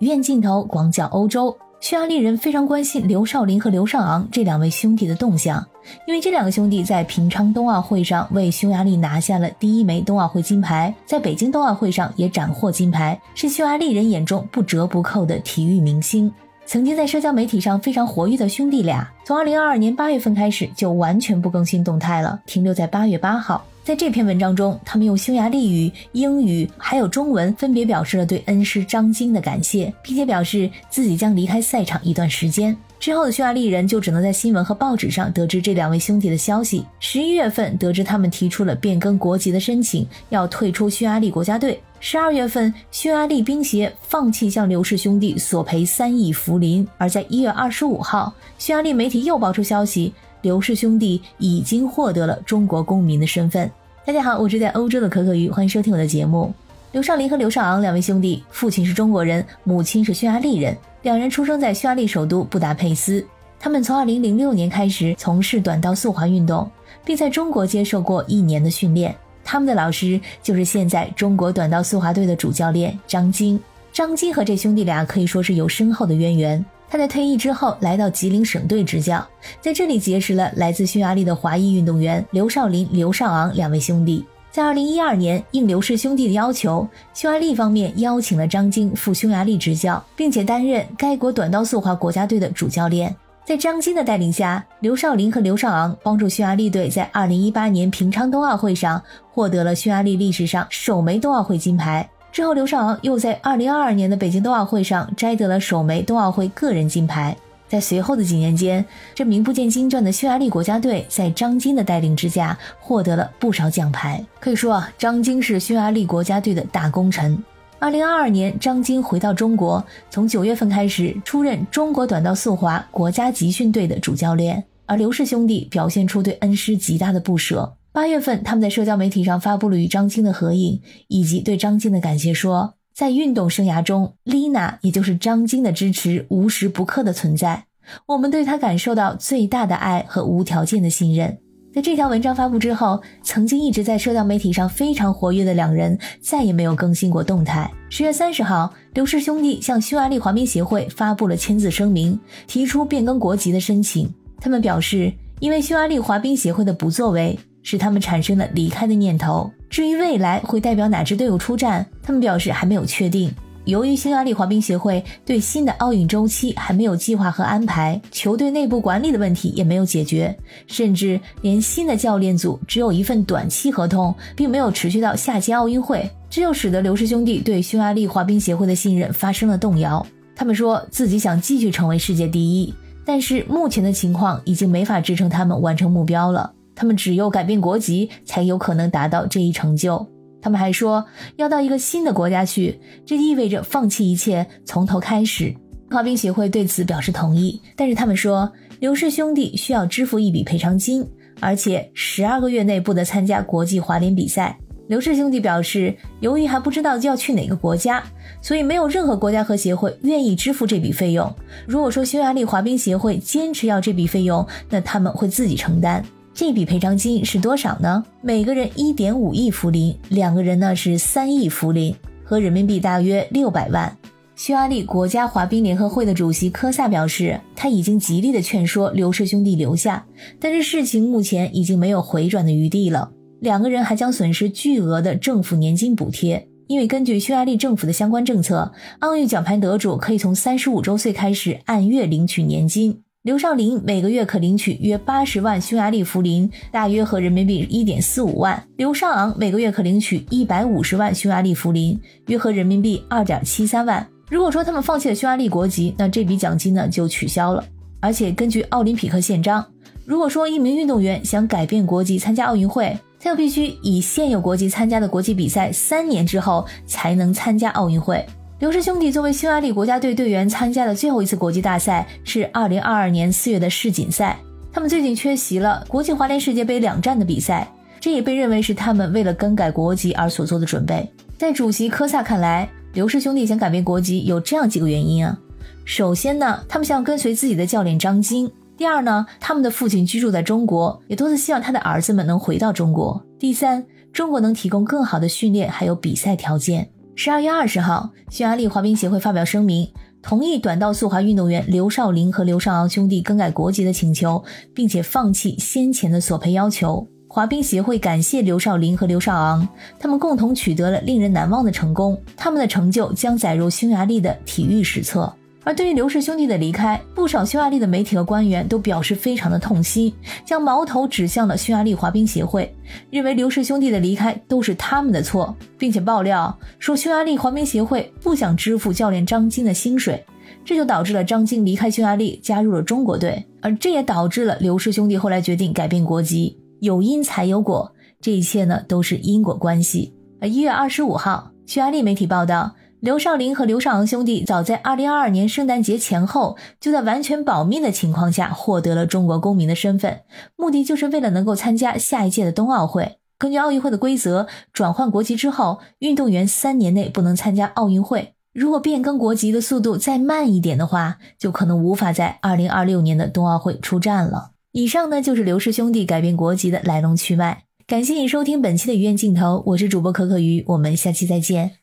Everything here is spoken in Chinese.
院镜头广角欧洲。匈牙利人非常关心刘少林和刘少昂这两位兄弟的动向，因为这两个兄弟在平昌冬奥会上为匈牙利拿下了第一枚冬奥会金牌，在北京冬奥会上也斩获金牌，是匈牙利人眼中不折不扣的体育明星。曾经在社交媒体上非常活跃的兄弟俩，从2022年8月份开始就完全不更新动态了，停留在8月8号。在这篇文章中，他们用匈牙利语、英语还有中文分别表示了对恩师张晶的感谢，并且表示自己将离开赛场一段时间。之后的匈牙利人就只能在新闻和报纸上得知这两位兄弟的消息。十一月份得知他们提出了变更国籍的申请，要退出匈牙利国家队。十二月份，匈牙利冰协放弃向刘氏兄弟索赔三亿福林。而在一月二十五号，匈牙利媒体又爆出消息。刘氏兄弟已经获得了中国公民的身份。大家好，我是在欧洲的可可鱼，欢迎收听我的节目。刘少林和刘少昂两位兄弟，父亲是中国人，母亲是匈牙利人，两人出生在匈牙利首都布达佩斯。他们从2006年开始从事短道速滑运动，并在中国接受过一年的训练。他们的老师就是现在中国短道速滑队的主教练张晶。张晶和这兄弟俩可以说是有深厚的渊源。他在退役之后来到吉林省队执教，在这里结识了来自匈牙利的华裔运动员刘少林、刘少昂两位兄弟。在2012年，应刘氏兄弟的要求，匈牙利方面邀请了张晶赴匈牙利执教，并且担任该国短道速滑国家队的主教练。在张晶的带领下，刘少林和刘少昂帮助匈牙利队在2018年平昌冬奥会上获得了匈牙利历史上首枚冬奥会金牌。之后，刘少昂又在2022年的北京冬奥会上摘得了首枚冬奥会个人金牌。在随后的几年间，这名不见经传的匈牙利国家队在张晶的带领之下获得了不少奖牌。可以说啊，张晶是匈牙利国家队的大功臣。2022年，张晶回到中国，从九月份开始出任中国短道速滑国家集训队的主教练。而刘氏兄弟表现出对恩师极大的不舍。八月份，他们在社交媒体上发布了与张晶的合影，以及对张晶的感谢，说在运动生涯中，Lina 也就是张晶的支持无时不刻的存在，我们对她感受到最大的爱和无条件的信任。在这条文章发布之后，曾经一直在社交媒体上非常活跃的两人再也没有更新过动态。十月三十号，刘氏兄弟向匈牙利滑冰协会发布了签字声明，提出变更国籍的申请。他们表示，因为匈牙利滑冰协会的不作为。使他们产生了离开的念头。至于未来会代表哪支队伍出战，他们表示还没有确定。由于匈牙利滑冰协会对新的奥运周期还没有计划和安排，球队内部管理的问题也没有解决，甚至连新的教练组只有一份短期合同，并没有持续到下届奥运会，这就使得刘氏兄弟对匈牙利滑冰协会的信任发生了动摇。他们说自己想继续成为世界第一，但是目前的情况已经没法支撑他们完成目标了。他们只有改变国籍，才有可能达到这一成就。他们还说，要到一个新的国家去，这意味着放弃一切，从头开始。滑冰协会对此表示同意，但是他们说，刘氏兄弟需要支付一笔赔偿金，而且十二个月内不得参加国际滑联比赛。刘氏兄弟表示，由于还不知道要去哪个国家，所以没有任何国家和协会愿意支付这笔费用。如果说匈牙利滑冰协会坚持要这笔费用，那他们会自己承担。这笔赔偿金是多少呢？每个人一点五亿福林，两个人呢是三亿福林，合人民币大约六百万。匈牙利国家滑冰联合会的主席科萨表示，他已经极力的劝说刘氏兄弟留下，但是事情目前已经没有回转的余地了。两个人还将损失巨额的政府年金补贴，因为根据匈牙利政府的相关政策，奥运奖牌得主可以从三十五周岁开始按月领取年金。刘少林每个月可领取约八十万匈牙利福林，大约合人民币一点四五万。刘尚昂每个月可领取一百五十万匈牙利福林，约合人民币二点七三万。如果说他们放弃了匈牙利国籍，那这笔奖金呢就取消了。而且根据奥林匹克宪章，如果说一名运动员想改变国籍参加奥运会，他又必须以现有国籍参加的国际比赛三年之后才能参加奥运会。刘氏兄弟作为匈牙利国家队队员参加的最后一次国际大赛是2022年4月的世锦赛。他们最近缺席了国际滑联世界杯两站的比赛，这也被认为是他们为了更改国籍而所做的准备。在主席科萨看来，刘氏兄弟想改变国籍有这样几个原因啊。首先呢，他们想跟随自己的教练张晶；第二呢，他们的父亲居住在中国，也多次希望他的儿子们能回到中国；第三，中国能提供更好的训练还有比赛条件。十二月二十号，匈牙利滑冰协会发表声明，同意短道速滑运动员刘少林和刘少昂兄弟更改国籍的请求，并且放弃先前的索赔要求。滑冰协会感谢刘少林和刘少昂，他们共同取得了令人难忘的成功，他们的成就将载入匈牙利的体育史册。而对于刘氏兄弟的离开，不少匈牙利的媒体和官员都表示非常的痛心，将矛头指向了匈牙利滑冰协会，认为刘氏兄弟的离开都是他们的错，并且爆料说匈牙利滑冰协会不想支付教练张晶的薪水，这就导致了张晶离开匈牙利，加入了中国队，而这也导致了刘氏兄弟后来决定改变国籍。有因才有果，这一切呢都是因果关系。而一月二十五号，匈牙利媒体报道。刘少林和刘少昂兄弟早在2022年圣诞节前后，就在完全保密的情况下获得了中国公民的身份，目的就是为了能够参加下一届的冬奥会。根据奥运会的规则，转换国籍之后，运动员三年内不能参加奥运会。如果变更国籍的速度再慢一点的话，就可能无法在2026年的冬奥会出战了。以上呢就是刘氏兄弟改变国籍的来龙去脉。感谢你收听本期的鱼眼镜头，我是主播可可鱼，我们下期再见。